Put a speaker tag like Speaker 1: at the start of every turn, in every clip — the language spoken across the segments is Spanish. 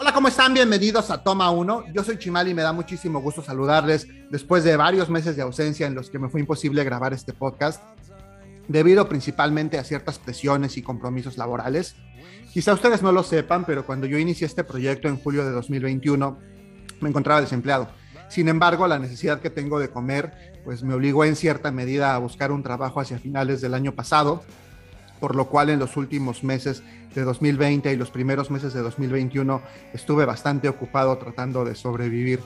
Speaker 1: Hola, ¿cómo están? Bienvenidos a Toma 1. Yo soy Chimal y me da muchísimo gusto saludarles después de varios meses de ausencia en los que me fue imposible grabar este podcast, debido principalmente a ciertas presiones y compromisos laborales. Quizá ustedes no lo sepan, pero cuando yo inicié este proyecto en julio de 2021, me encontraba desempleado. Sin embargo, la necesidad que tengo de comer, pues me obligó en cierta medida a buscar un trabajo hacia finales del año pasado, por lo cual en los últimos meses de 2020 y los primeros meses de 2021 estuve bastante ocupado tratando de sobrevivir.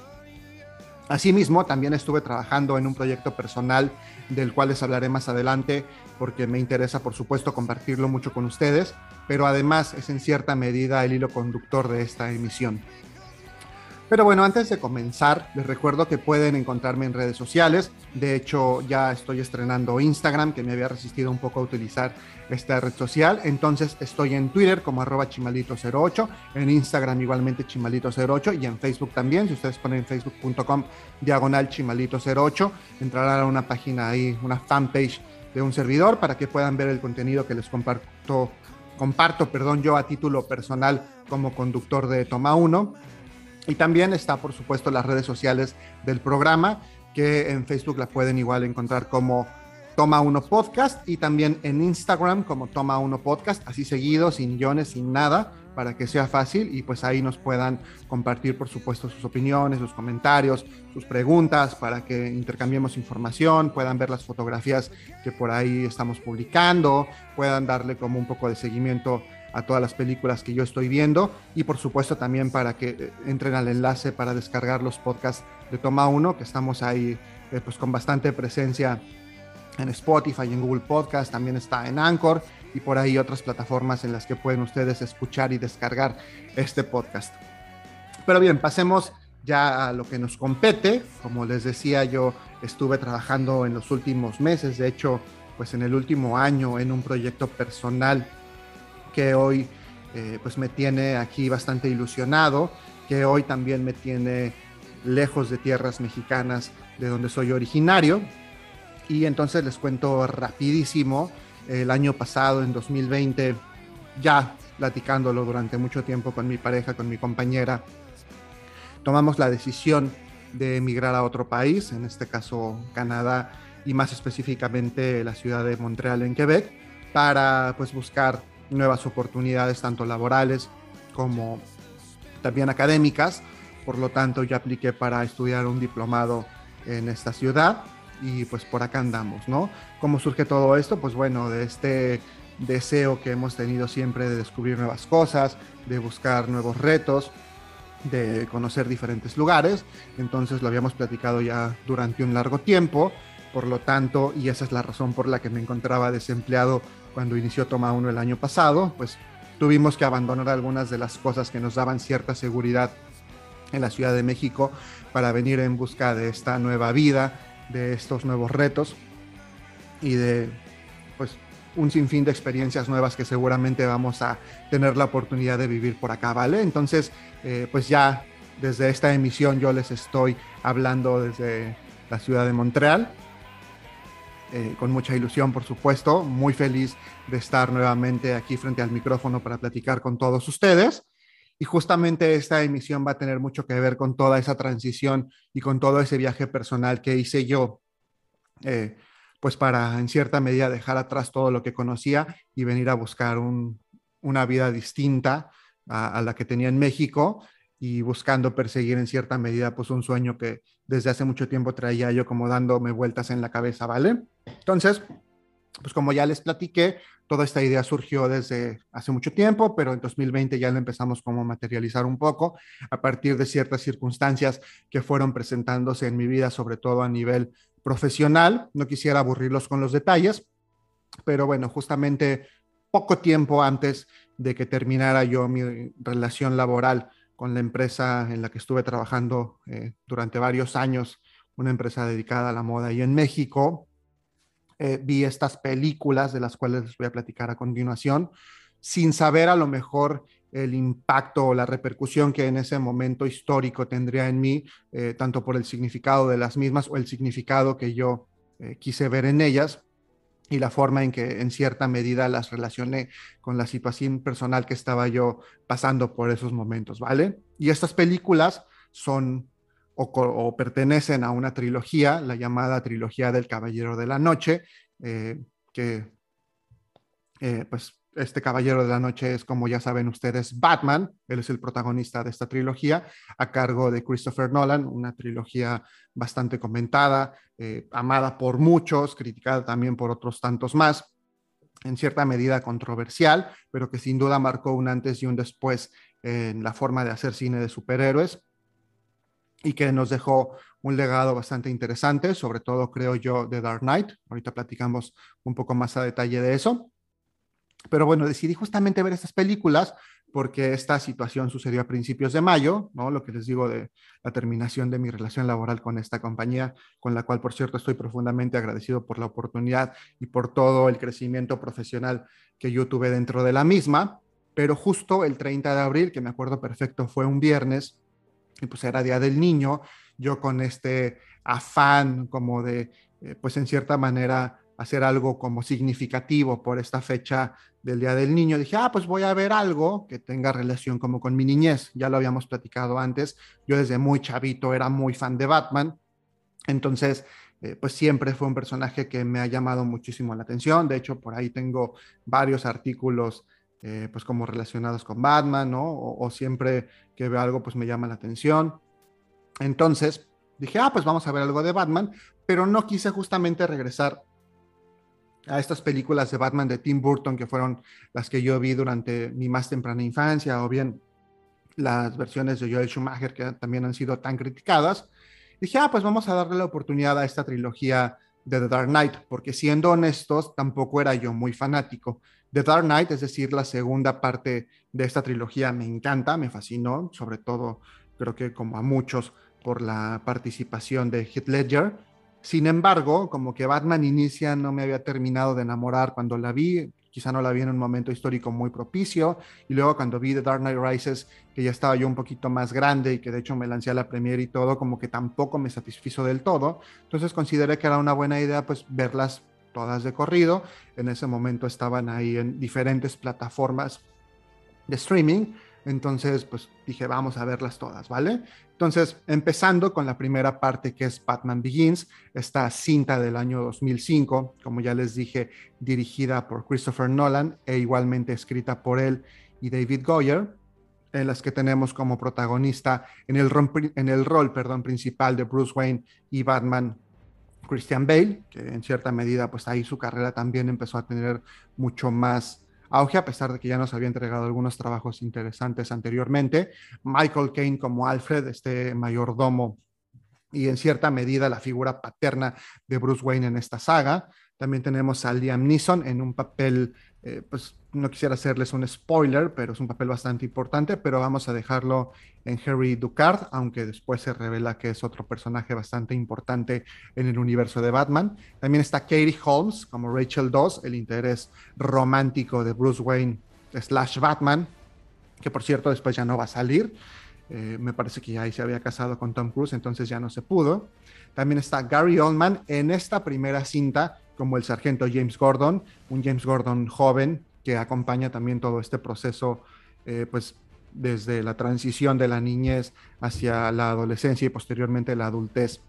Speaker 1: Asimismo, también estuve trabajando en un proyecto personal del cual les hablaré más adelante porque me interesa, por supuesto, compartirlo mucho con ustedes, pero además es en cierta medida el hilo conductor de esta emisión. Pero bueno, antes de comenzar, les recuerdo que pueden encontrarme en redes sociales. De hecho, ya estoy estrenando Instagram, que me había resistido un poco a utilizar esta red social. Entonces, estoy en Twitter como arroba chimalito08, en Instagram igualmente chimalito08 y en Facebook también. Si ustedes ponen facebook.com diagonal chimalito08, entrarán a una página ahí, una fanpage de un servidor para que puedan ver el contenido que les comparto, comparto perdón, yo a título personal como conductor de Toma 1 y también está, por supuesto, las redes sociales del programa, que en Facebook la pueden igual encontrar como Toma Uno Podcast y también en Instagram como Toma Uno Podcast, así seguido, sin guiones, sin nada, para que sea fácil y pues ahí nos puedan compartir, por supuesto, sus opiniones, sus comentarios, sus preguntas, para que intercambiemos información, puedan ver las fotografías que por ahí estamos publicando, puedan darle como un poco de seguimiento a todas las películas que yo estoy viendo y por supuesto también para que eh, entren al enlace para descargar los podcasts de Toma 1, que estamos ahí eh, pues con bastante presencia en Spotify en Google Podcast, también está en Anchor y por ahí otras plataformas en las que pueden ustedes escuchar y descargar este podcast. Pero bien, pasemos ya a lo que nos compete. Como les decía, yo estuve trabajando en los últimos meses, de hecho, pues en el último año en un proyecto personal que hoy eh, pues me tiene aquí bastante ilusionado, que hoy también me tiene lejos de tierras mexicanas de donde soy originario. Y entonces les cuento rapidísimo, el año pasado, en 2020, ya platicándolo durante mucho tiempo con mi pareja, con mi compañera, tomamos la decisión de emigrar a otro país, en este caso Canadá y más específicamente la ciudad de Montreal en Quebec, para pues buscar nuevas oportunidades tanto laborales como también académicas. Por lo tanto, ya apliqué para estudiar un diplomado en esta ciudad y pues por acá andamos, ¿no? ¿Cómo surge todo esto? Pues bueno, de este deseo que hemos tenido siempre de descubrir nuevas cosas, de buscar nuevos retos, de conocer diferentes lugares. Entonces lo habíamos platicado ya durante un largo tiempo. Por lo tanto, y esa es la razón por la que me encontraba desempleado cuando inició Toma 1 el año pasado, pues tuvimos que abandonar algunas de las cosas que nos daban cierta seguridad en la Ciudad de México para venir en busca de esta nueva vida, de estos nuevos retos y de pues un sinfín de experiencias nuevas que seguramente vamos a tener la oportunidad de vivir por acá, ¿vale? Entonces, eh, pues ya desde esta emisión yo les estoy hablando desde la ciudad de Montreal eh, con mucha ilusión, por supuesto, muy feliz de estar nuevamente aquí frente al micrófono para platicar con todos ustedes. Y justamente esta emisión va a tener mucho que ver con toda esa transición y con todo ese viaje personal que hice yo, eh, pues para en cierta medida dejar atrás todo lo que conocía y venir a buscar una vida distinta a, a la que tenía en México y buscando perseguir en cierta medida pues un sueño que desde hace mucho tiempo traía yo como dándome vueltas en la cabeza, ¿vale? Entonces, pues como ya les platiqué, toda esta idea surgió desde hace mucho tiempo, pero en 2020 ya la empezamos como a materializar un poco a partir de ciertas circunstancias que fueron presentándose en mi vida, sobre todo a nivel profesional. No quisiera aburrirlos con los detalles, pero bueno, justamente poco tiempo antes de que terminara yo mi relación laboral con la empresa en la que estuve trabajando eh, durante varios años, una empresa dedicada a la moda y en México. Eh, vi estas películas de las cuales les voy a platicar a continuación, sin saber a lo mejor el impacto o la repercusión que en ese momento histórico tendría en mí, eh, tanto por el significado de las mismas o el significado que yo quise ver en ellas y la forma en que en cierta medida las relacioné con la situación personal que estaba yo pasando por esos momentos, ¿vale? Y estas películas son o, pertenecen a una trilogía, la llamada trilogía del Caballero de la Noche, eh, que eh, pues este Caballero de la Noche es, como ya saben ustedes, Batman. Él es el protagonista de esta trilogía, a cargo de Christopher Nolan, una trilogía bastante comentada, eh, amada por muchos, criticada también por otros tantos más, en cierta medida controversial, pero que sin duda marcó un antes y un después en la forma de hacer cine de superhéroes y que nos dejó un legado bastante interesante, sobre todo creo yo de Dark Knight. Ahorita platicamos un poco más a detalle de eso. Pero bueno, decidí justamente ver estas películas porque esta situación sucedió a principios de mayo, ¿no? Lo que les digo de la terminación de mi relación laboral con esta compañía, con la cual, por cierto, estoy profundamente agradecido por la oportunidad y por todo el crecimiento profesional que yo tuve dentro de la misma. Pero justo el 30 de abril, que me acuerdo perfecto, fue un viernes, y pues era Día del Niño, yo con este afán como de, eh, pues en cierta manera, hacer algo como significativo por esta fecha del Día del Niño, dije, ah, pues voy a ver algo que tenga relación como con mi niñez. Ya lo habíamos platicado antes. Yo desde muy chavito era muy fan de Batman. Entonces, eh, pues siempre fue un personaje que me ha llamado muchísimo la atención. De hecho, por ahí tengo varios artículos, eh, pues como relacionados con Batman, ¿no? O, o siempre que veo algo, pues me llama la atención. Entonces, dije, ah, pues vamos a ver algo de Batman, pero no quise justamente regresar a estas películas de Batman de Tim Burton, que fueron las que yo vi durante mi más temprana infancia, o bien las versiones de Joel Schumacher, que también han sido tan criticadas, dije, ah, pues vamos a darle la oportunidad a esta trilogía de The Dark Knight, porque siendo honestos, tampoco era yo muy fanático. The Dark Knight, es decir, la segunda parte de esta trilogía, me encanta, me fascinó, sobre todo creo que como a muchos por la participación de Heath Ledger, sin embargo, como que Batman Inicia no me había terminado de enamorar cuando la vi, quizá no la vi en un momento histórico muy propicio, y luego cuando vi The Dark Knight Rises, que ya estaba yo un poquito más grande y que de hecho me lancé a la premiere y todo, como que tampoco me satisfizo del todo, entonces consideré que era una buena idea pues verlas todas de corrido, en ese momento estaban ahí en diferentes plataformas de streaming, entonces, pues dije, vamos a verlas todas, ¿vale? Entonces, empezando con la primera parte que es Batman Begins, esta cinta del año 2005, como ya les dije, dirigida por Christopher Nolan e igualmente escrita por él y David Goyer, en las que tenemos como protagonista en el, rol perdón, principal de Bruce Wayne y Batman Christian Bale, que en cierta medida pues ahí su carrera también empezó a tener mucho más auge, a pesar de que ya nos había entregado algunos trabajos interesantes anteriormente. Michael Caine como Alfred, este mayordomo y en cierta medida la figura paterna de Bruce Wayne en esta saga. También tenemos a Liam Neeson en un papel, eh, pues no quisiera hacerles un spoiler, pero es un papel bastante importante, pero vamos a dejarlo en Harry Ducard, aunque después se revela que es otro personaje bastante importante en el universo de Batman. También está Katie Holmes como Rachel Doss, el interés romántico de Bruce Wayne slash Batman, que por cierto después ya no va a salir. Eh, me parece que ya ahí se había casado con Tom Cruise, entonces ya no se pudo. También está Gary Oldman en esta primera cinta como el sargento James Gordon, un James Gordon joven que acompaña también todo este proceso, eh, pues desde la transición de la niñez hacia la adolescencia y posteriormente la adultez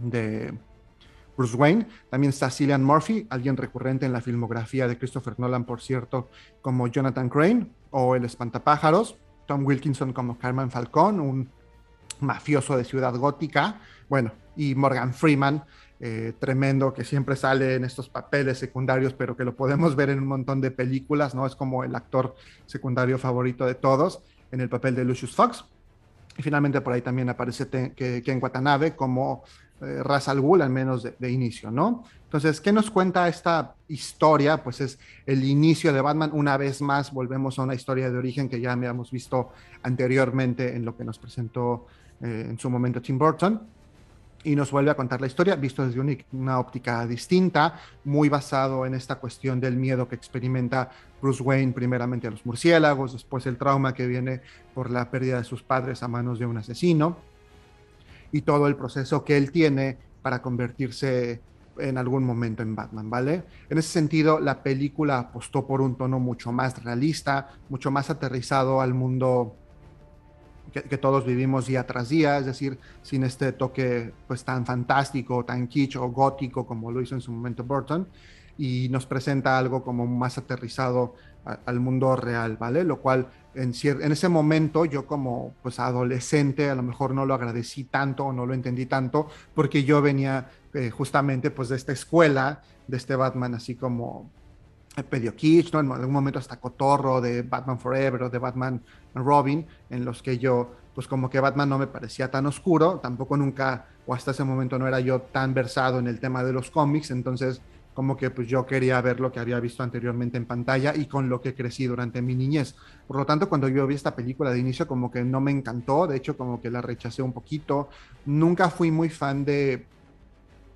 Speaker 1: de Bruce Wayne. También está Cillian Murphy, alguien recurrente en la filmografía de Christopher Nolan, por cierto, como Jonathan Crane o El Espantapájaros. Tom Wilkinson como Carmen Falcón, un mafioso de Ciudad Gótica. Bueno, y Morgan Freeman eh, tremendo que siempre sale en estos papeles secundarios, pero que lo podemos ver en un montón de películas, ¿no? Es como el actor secundario favorito de todos en el papel de Lucius Fox. Y finalmente por ahí también aparece Ken Watanabe como eh, Ra's al menos de, de, inicio, ¿no? Entonces, ¿qué nos cuenta esta historia? Pues es el inicio de Batman. Una vez más, volvemos a una historia de origen que ya habíamos visto anteriormente en lo que nos presentó eh, en su momento Tim Burton y nos vuelve a contar la historia, visto desde una, óptica distinta, muy basado en esta cuestión del miedo que experimenta Bruce Wayne, primeramente a los murciélagos, después el trauma que viene por la pérdida de sus padres a manos de un asesino, y todo el proceso que él tiene para convertirse en algún momento en Batman, ¿vale? En ese sentido, la película apostó por un tono mucho más realista, mucho más aterrizado al mundo que, todos vivimos día tras día, es decir, sin este toque pues tan fantástico, tan kitsch o gótico como lo hizo en su momento Burton, y nos presenta algo como más aterrizado al mundo real, ¿vale? Lo cual en, ese momento yo como pues adolescente a lo mejor no lo agradecí tanto o no lo entendí tanto porque yo venía eh, justamente pues de esta escuela, de este Batman así como medio kitsch, ¿no? En algún momento hasta cotorro de Batman Forever o de Batman Robin, en los que yo, pues como que Batman no me parecía tan oscuro, tampoco nunca, o hasta ese momento no era yo tan versado en el tema de los cómics, entonces como que pues yo quería ver lo que había visto anteriormente en pantalla y con lo que crecí durante mi niñez. Por lo tanto, cuando yo vi esta película de inicio como que no me encantó, de hecho como que la rechacé un poquito. Nunca fui muy fan de,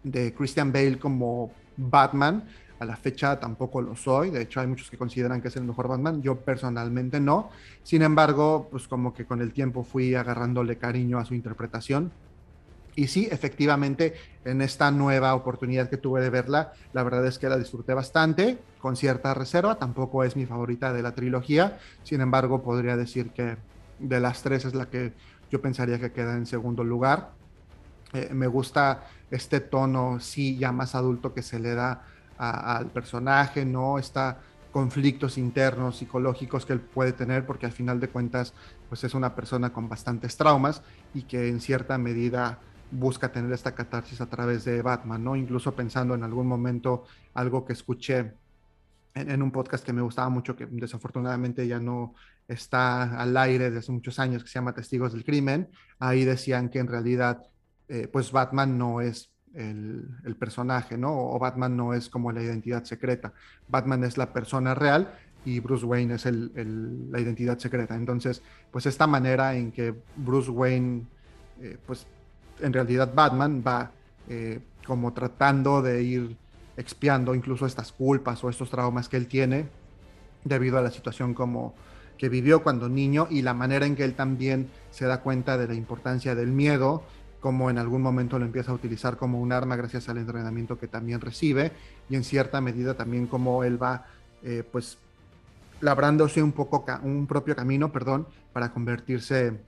Speaker 1: de Christian Bale como Batman, a la fecha tampoco lo soy, de hecho hay muchos que consideran que es el mejor Batman, yo personalmente no. Sin embargo, pues como que con el tiempo fui agarrándole cariño a su interpretación. Y sí, efectivamente, en esta nueva oportunidad que tuve de verla, la verdad es que la disfruté bastante, con cierta reserva, tampoco es mi favorita de la trilogía, sin embargo, podría decir que de las tres es la que yo pensaría que queda en segundo lugar. Eh, me gusta este tono, sí, ya más adulto que se le da al personaje, ¿no? Está conflictos internos psicológicos que él puede tener porque al final de cuentas pues es una persona con bastantes traumas y que en cierta medida busca tener esta catarsis a través de Batman, ¿no? Incluso pensando en algún momento algo que escuché en, un podcast que me gustaba mucho, que desafortunadamente ya no está al aire desde hace muchos años, que se llama Testigos del Crimen, ahí decían que en realidad eh, pues Batman no es el, personaje, ¿no? O Batman no es como la identidad secreta. Batman es la persona real y Bruce Wayne es la identidad secreta. Entonces, pues esta manera en que Bruce Wayne, eh, pues en realidad Batman va eh, como tratando de ir expiando incluso estas culpas o estos traumas que él tiene debido a la situación como que vivió cuando niño y la manera en que él también se da cuenta de la importancia del miedo como en algún momento lo empieza a utilizar como un arma gracias al entrenamiento que también recibe y en cierta medida también como él va eh, pues labrándose un poco un propio camino, perdón, para convertirse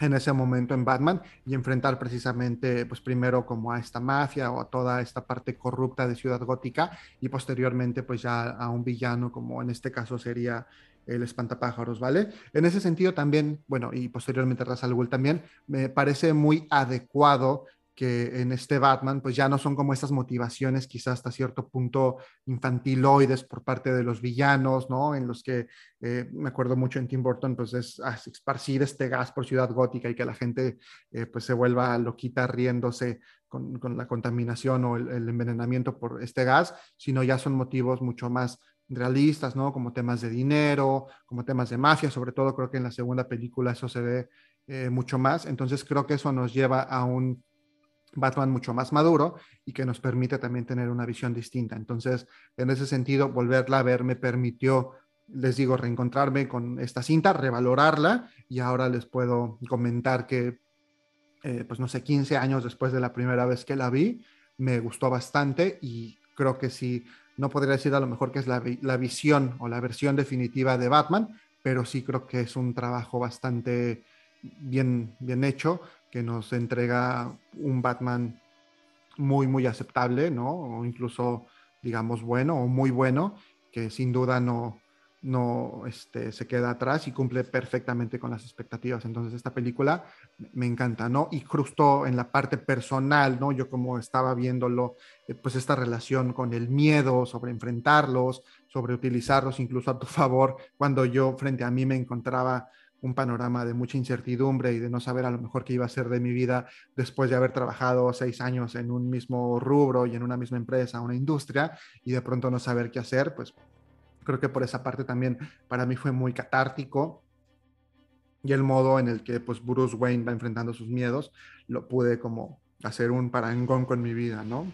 Speaker 1: en ese momento en Batman y enfrentar precisamente pues primero como a esta mafia o a toda esta parte corrupta de Ciudad Gótica y posteriormente pues ya a un villano como en este caso sería el espantapájaros, ¿vale? En ese sentido también, bueno, y posteriormente Ra's al Ghul también, me parece muy adecuado que en este Batman pues ya no son como estas motivaciones quizás hasta cierto punto infantiloides por parte de los villanos, ¿no? En los que eh, me acuerdo mucho en Tim Burton pues es esparcir este gas por Ciudad Gótica y que la gente eh, pues se vuelva loquita riéndose con, con la contaminación o el, el, envenenamiento por este gas, sino ya son motivos mucho más realistas, ¿no? Como temas de dinero, como temas de mafia, sobre todo creo que en la segunda película eso se ve eh, mucho más. Entonces creo que eso nos lleva a un Batman mucho más maduro y que nos permite también tener una visión distinta. Entonces, en ese sentido, volverla a ver me permitió, les digo, reencontrarme con esta cinta, revalorarla y ahora les puedo comentar que, eh, pues no sé, 15 años después de la primera vez que la vi, me gustó bastante y creo que sí no podría decir a lo mejor que es la, visión o la versión definitiva de Batman, pero sí creo que es un trabajo bastante bien, bien hecho, que nos entrega un Batman muy, muy aceptable, ¿no? O incluso, digamos, bueno o muy bueno, que sin duda no, no este, se queda atrás y cumple perfectamente con las expectativas. Entonces esta película me encanta, ¿no? Y justo en la parte personal, ¿no? Yo como estaba viéndolo, eh, pues esta relación con el miedo, sobre enfrentarlos, sobre utilizarlos incluso a tu favor, cuando yo frente a mí me encontraba un panorama de mucha incertidumbre y de no saber a lo mejor qué iba a ser de mi vida después de haber trabajado seis años en un mismo rubro y en una misma empresa, una industria, y de pronto no saber qué hacer, pues creo que por esa parte también para mí fue muy catártico y el modo en el que pues Bruce Wayne va enfrentando sus miedos, lo pude como hacer un parangón con mi vida, ¿no?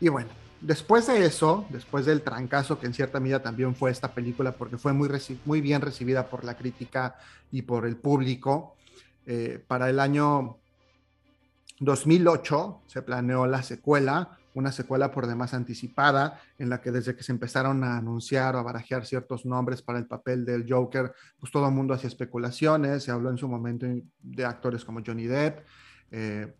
Speaker 1: Y bueno, después de eso, después del trancazo que en cierta medida también fue esta película, porque fue muy, muy bien recibida por la crítica y por el público, eh, para el año 2008 se planeó la secuela una secuela por demás anticipada, en la que desde que se empezaron a anunciar o a barajear ciertos nombres para el papel del Joker, pues todo el mundo hacía especulaciones, se habló en su momento de actores como Johnny Depp. Eh,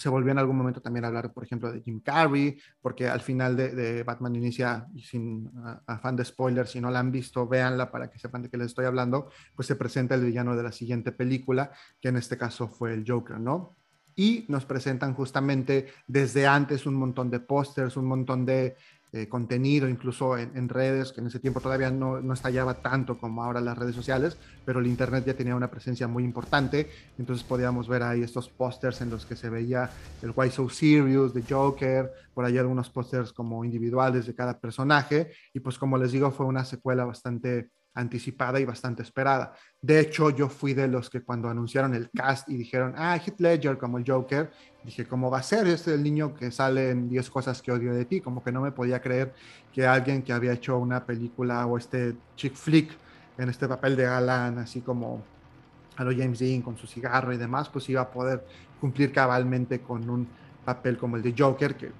Speaker 1: se volvió en algún momento también a hablar, por ejemplo, de Jim Carrey, porque al final de, Batman Inicia, sin afán de spoiler, si no la han visto, véanla para que sepan de qué les estoy hablando, pues se presenta el villano de la siguiente película, que en este caso fue el Joker, ¿no? Y nos presentan justamente desde antes un montón de pósters, un montón de eh, contenido, incluso en, redes, que en ese tiempo todavía no, no, estallaba tanto como ahora las redes sociales, pero el Internet ya tenía una presencia muy importante, entonces podíamos ver ahí estos pósters en los que se veía el Why So Serious de Joker, por ahí algunos pósters como individuales de cada personaje, y pues como les digo, fue una secuela bastante anticipada y bastante esperada. De hecho, yo fui de los que cuando anunciaron el cast y dijeron, ah, Heath Ledger como el Joker, dije, ¿cómo va a ser? Este es el niño que sale en 10 cosas que odio de ti. Como que no me podía creer que alguien que había hecho una película o este chick flick en este papel de galán, así como a lo James Dean con su cigarro y demás, pues iba a poder cumplir cabalmente con un papel como el de Joker, que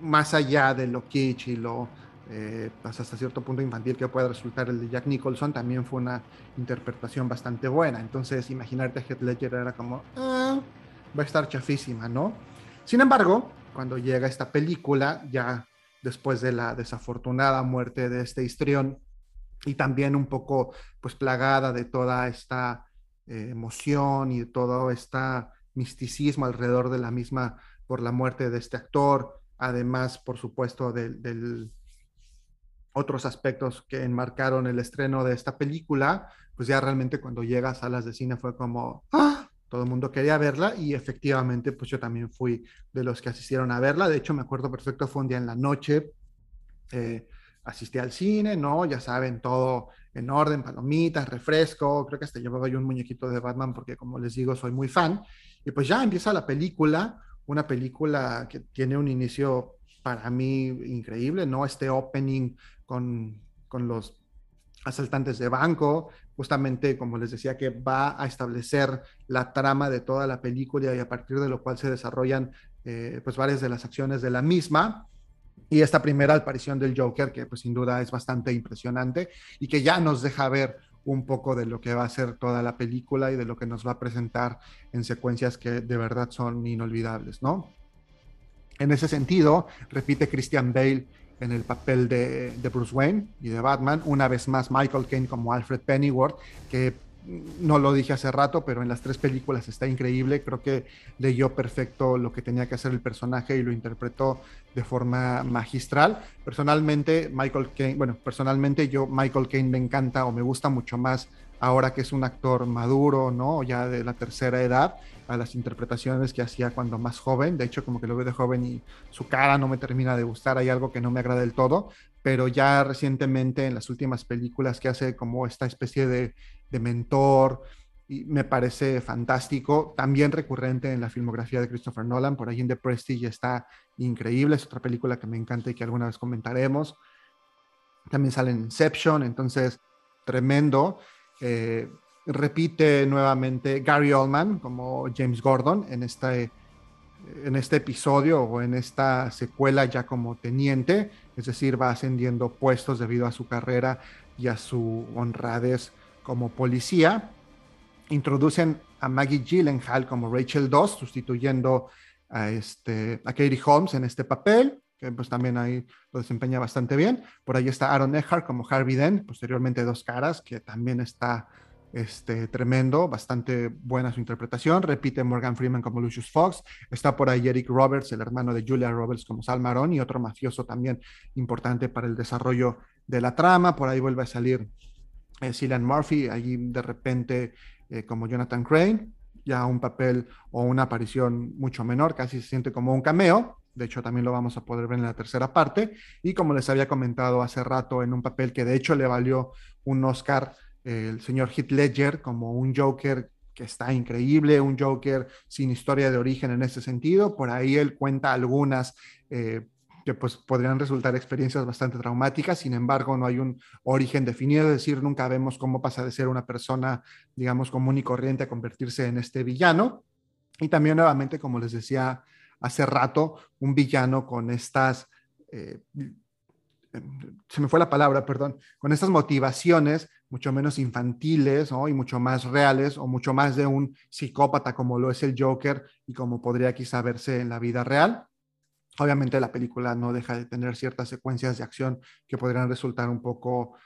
Speaker 1: más allá de lo kitsch y lo eh, pues, hasta cierto punto infantil que puede resultar el de Jack Nicholson, también fue una interpretación bastante buena. Entonces, imaginarte a Heath Ledger era como, ah, va a estar chafísima, ¿no? Sin embargo, cuando llega esta película, ya después de la desafortunada muerte de este histrión y también un poco pues plagada de toda esta eh, emoción y todo este misticismo alrededor de la misma por la muerte de este actor, además, por supuesto, del otros aspectos que enmarcaron el estreno de esta película, pues ya realmente cuando llega a salas de cine fue como, ¡ah! Todo el mundo quería verla y efectivamente pues yo también fui de los que asistieron a verla. De hecho me acuerdo perfecto, fue un día en la noche, eh, asistí al cine, ¿no? Ya saben, todo en orden, palomitas, refresco, creo que hasta llevaba yo un muñequito de Batman porque como les digo soy muy fan. Y pues ya empieza la película, una película que tiene un inicio para mí increíble, ¿no? Este opening con, con los asaltantes de banco, justamente como les decía, que va a establecer la trama de toda la película y a partir de lo cual se desarrollan eh, pues varias de las acciones de la misma. Y esta primera aparición del Joker, que pues sin duda es bastante impresionante y que ya nos deja ver un poco de lo que va a ser toda la película y de lo que nos va a presentar en secuencias que de verdad son inolvidables, ¿no? En ese sentido, repite Christian Bale en el papel de, Bruce Wayne y de Batman. Una vez más, Michael Caine como Alfred Pennyworth, que no lo dije hace rato, pero en las tres películas está increíble. Creo que leyó perfecto lo que tenía que hacer el personaje y lo interpretó de forma magistral. Personalmente, Michael Caine, bueno, personalmente yo, Michael Caine me encanta o me gusta mucho más ahora que es un actor maduro, ¿no? Ya de la tercera edad, a las interpretaciones que hacía cuando más joven. De hecho, como que lo veo de joven y su cara no me termina de gustar, hay algo que no me agrada del todo, pero ya recientemente en las últimas películas que hace como esta especie de, mentor, me parece fantástico. También recurrente en la filmografía de Christopher Nolan, por ahí en The Prestige está increíble, es otra película que me encanta y que alguna vez comentaremos. También sale en Inception, entonces tremendo. Eh, repite nuevamente Gary Oldman como James Gordon en este, en este episodio o en esta secuela ya como teniente, es decir, va ascendiendo puestos debido a su carrera y a su honradez como policía. Introducen a Maggie Gyllenhaal como Rachel Doss, sustituyendo a, este, a Katie Holmes en este papel que pues también ahí lo desempeña bastante bien. Por ahí está Aaron Eckhart como Harvey Dent, posteriormente Dos Caras, que también está este, tremendo, bastante buena su interpretación. Repite Morgan Freeman como Lucius Fox. Está por ahí Eric Roberts, el hermano de Julia Roberts como Sal Marón y otro mafioso también importante para el desarrollo de la trama. Por ahí vuelve a salir eh, Cillian Murphy, allí de repente eh, como Jonathan Crane, ya un papel o una aparición mucho menor, casi se siente como un cameo. De hecho, también lo vamos a poder ver en la tercera parte. Y como les había comentado hace rato, en un papel que de hecho le valió un Oscar el señor Heath Ledger como un Joker que está increíble, un Joker sin historia de origen en ese sentido. Por ahí él cuenta algunas eh, que pues podrían resultar experiencias bastante traumáticas, sin embargo no hay un origen definido, es decir, nunca vemos cómo pasa de ser una persona, digamos, común y corriente a convertirse en este villano. Y también nuevamente, como les decía hace rato, un villano con estas, eh, se me fue la palabra, perdón, con estas motivaciones mucho menos infantiles y mucho más reales o mucho más de un psicópata como lo es el Joker y como podría quizá verse en la vida real. Obviamente la película no deja de tener ciertas secuencias de acción que podrían resultar un poco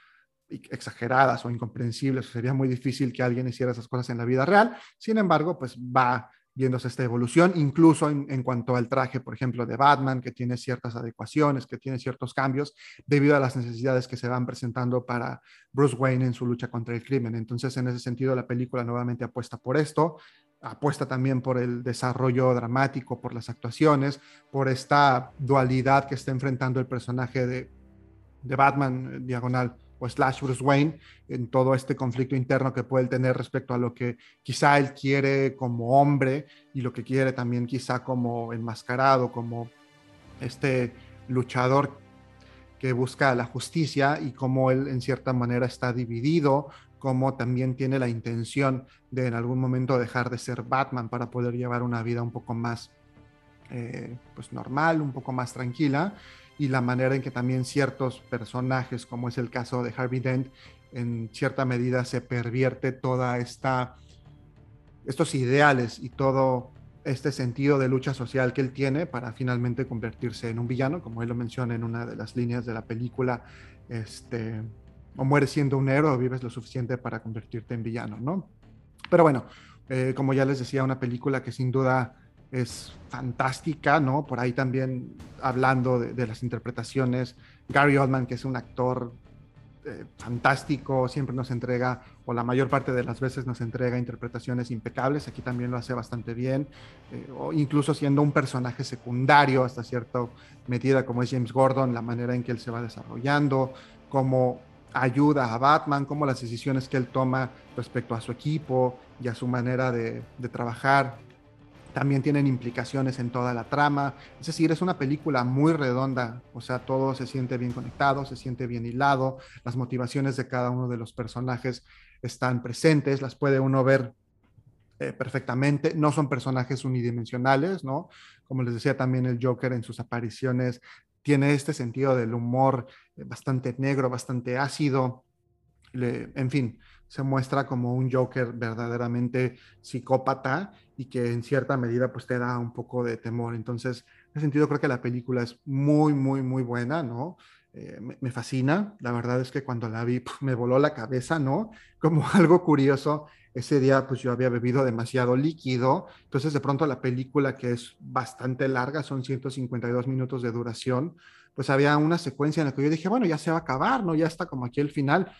Speaker 1: exageradas o incomprensibles. Sería muy difícil que alguien hiciera esas cosas en la vida real. Sin embargo, pues va viéndose esta evolución, incluso en, cuanto al traje, por ejemplo, de Batman, que tiene ciertas adecuaciones, que tiene ciertos cambios, debido a las necesidades que se van presentando para Bruce Wayne en su lucha contra el crimen. Entonces, en ese sentido, la película nuevamente apuesta por esto, apuesta también por el desarrollo dramático, por las actuaciones, por esta dualidad que está enfrentando el personaje de, de Batman, eh, diagonal slash Bruce Wayne en todo este conflicto interno que puede tener respecto a lo que quizá él quiere como hombre y lo que quiere también quizá como enmascarado, como este luchador que busca la justicia y cómo él en cierta manera está dividido, como también tiene la intención de en algún momento dejar de ser Batman para poder llevar una vida un poco más eh, pues normal, un poco más tranquila y la manera en que también ciertos personajes, como es el caso de Harvey Dent, en cierta medida se pervierte toda esta estos ideales y todo este sentido de lucha social que él tiene para finalmente convertirse en un villano, como él lo menciona en una de las líneas de la película, este, o mueres siendo un héroe o vives lo suficiente para convertirte en villano, ¿no? Pero bueno, eh, como ya les decía, una película que sin duda es fantástica, ¿no? Por ahí también hablando de, las interpretaciones, Gary Oldman, que es un actor eh, fantástico, siempre nos entrega, o la mayor parte de las veces nos entrega interpretaciones impecables, aquí también lo hace bastante bien, eh, o incluso siendo un personaje secundario hasta cierta medida como es James Gordon, la manera en que él se va desarrollando, cómo ayuda a Batman, cómo las decisiones que él toma respecto a su equipo y a su manera de, de trabajar también tienen implicaciones en toda la trama. Es decir, es una película muy redonda, o sea, todo se siente bien conectado, se siente bien hilado, las motivaciones de cada uno de los personajes están presentes, las puede uno ver eh, perfectamente. No son personajes unidimensionales, ¿no? Como les decía también el Joker en sus apariciones, tiene este sentido del humor eh, bastante negro, bastante ácido, en fin, se muestra como un Joker verdaderamente psicópata y que en cierta medida pues te da un poco de temor. Entonces, en ese sentido creo que la película es muy, muy, muy buena, ¿no? Eh, me, fascina, la verdad es que cuando la vi me voló la cabeza, ¿no? Como algo curioso, ese día pues yo había bebido demasiado líquido, entonces de pronto la película que es bastante larga, son 152 minutos de duración, pues había una secuencia en la que yo dije, bueno, ya se va a acabar, ¿no? Ya está como aquí el final,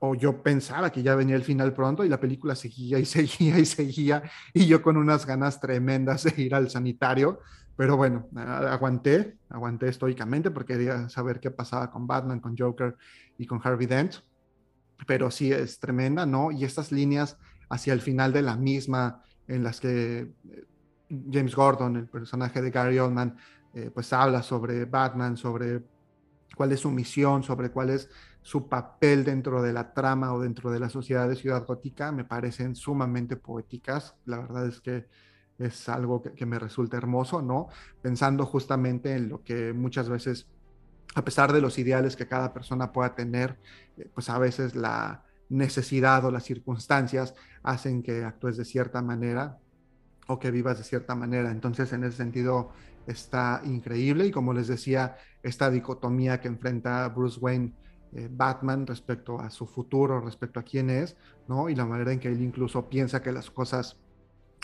Speaker 1: o yo pensaba que ya venía el final pronto y la película seguía y seguía y seguía y yo con unas ganas tremendas de ir al sanitario, pero bueno, aguanté, aguanté estoicamente porque quería saber qué pasaba con Batman, con Joker y con Harvey Dent, pero sí es tremenda, ¿no? Y estas líneas hacia el final de la misma en las que eh, James Gordon, el personaje de Gary Oldman, eh, pues habla sobre Batman, sobre cuál es su misión, sobre cuál es su papel dentro de la trama o dentro de la sociedad de Ciudad Gótica, me parecen sumamente poéticas. La verdad es que es algo que, me resulta hermoso, ¿no? Pensando justamente en lo que muchas veces, a pesar de los ideales que cada persona pueda tener, eh, pues a veces la necesidad o las circunstancias hacen que actúes de cierta manera o que vivas de cierta manera. Entonces, en ese sentido, está increíble y como les decía, esta dicotomía que enfrenta Bruce Wayne eh, Batman respecto a su futuro, respecto a quién es, ¿no? Y la manera en que él incluso piensa que las cosas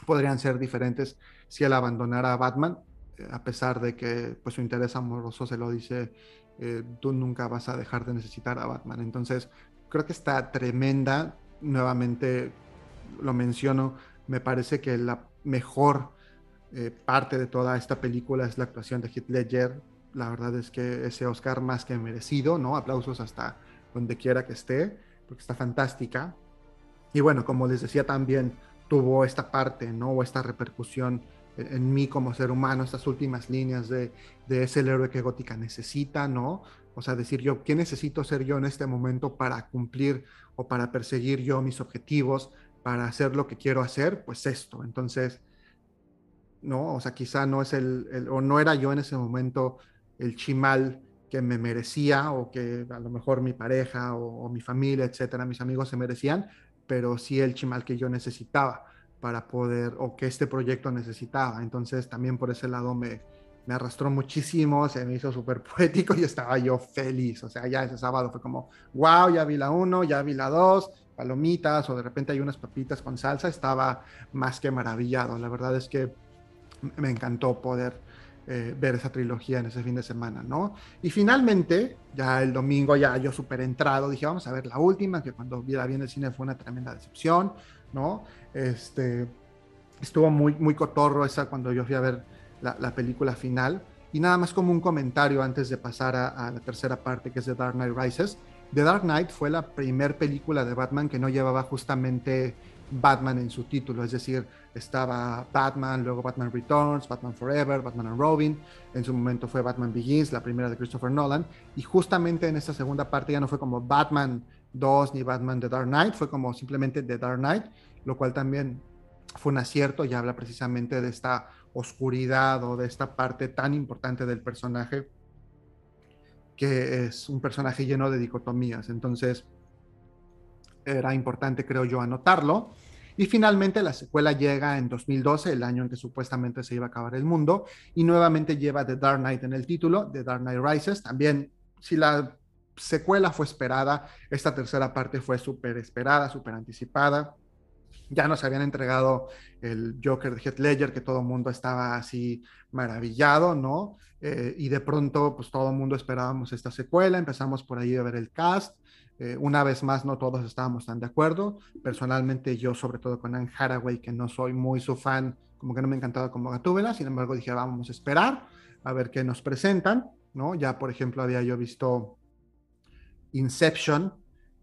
Speaker 1: podrían ser diferentes si él abandonara a Batman, eh, a pesar de que pues, su interés amoroso se lo dice, eh, tú nunca vas a dejar de necesitar a Batman. Entonces, creo que está tremenda, nuevamente lo menciono, me parece que la mejor parte de toda esta película es la actuación de Heath Ledger, la verdad es que ese Oscar más que merecido, ¿no? Aplausos hasta donde quiera que esté, porque está fantástica. Y bueno, como les decía también, tuvo esta parte, ¿no? O esta repercusión en, mí como ser humano, estas últimas líneas de, de ese héroe que Gótica necesita, ¿no? O sea, decir yo, ¿qué necesito ser yo en este momento para cumplir o para perseguir yo mis objetivos, para hacer lo que quiero hacer? Pues esto. Entonces, ¿no? O sea, quizá no es el, o no era yo en ese momento el chimal que me merecía o que a lo mejor mi pareja o, mi familia, etcétera, mis amigos se merecían, pero sí el chimal que yo necesitaba para poder, o que este proyecto necesitaba. Entonces también por ese lado me, me arrastró muchísimo, se me hizo súper poético y estaba yo feliz. O sea, ya ese sábado fue como, wow, ya vi la uno, ya vi la dos, palomitas o de repente hay unas papitas con salsa, estaba más que maravillado. La verdad es que me encantó poder eh, ver esa trilogía en ese fin de semana, ¿no? Y finalmente, ya el domingo, ya yo súper entrado, dije, vamos a ver la última, que cuando la vi en el cine fue una tremenda decepción, ¿no? Este, estuvo muy, muy cotorro esa cuando yo fui a ver la, película final. Y nada más como un comentario antes de pasar a, la tercera parte, que es The Dark Knight Rises. The Dark Knight fue la primera película de Batman que no llevaba justamente Batman en su título, es decir, estaba Batman, luego Batman Returns, Batman Forever, Batman and Robin, en su momento fue Batman Begins, la primera de Christopher Nolan, y justamente en esta segunda parte ya no fue como Batman 2 ni Batman The Dark Knight, fue como simplemente The Dark Knight, lo cual también fue un acierto y habla precisamente de esta oscuridad o de esta parte tan importante del personaje que es un personaje lleno de dicotomías. Entonces, era importante, creo yo, anotarlo. Y finalmente la secuela llega en 2012, el año en que supuestamente se iba a acabar el mundo, y nuevamente lleva The Dark Knight en el título, The Dark Knight Rises. También, si la secuela fue esperada, esta tercera parte fue súper esperada, súper anticipada ya nos habían entregado el Joker de Heath Ledger, que todo el mundo estaba así maravillado, ¿no? Eh, y de pronto, pues todo el mundo esperábamos esta secuela, empezamos por ahí a ver el cast. Eh, una vez más, no todos estábamos tan de acuerdo. Personalmente, yo, sobre todo con Anne Haraway, que no soy muy su fan, como que no me encantaba como Gatúbela, sin embargo, dije, vamos a esperar a ver qué nos presentan, ¿no? Ya, por ejemplo, había yo visto Inception,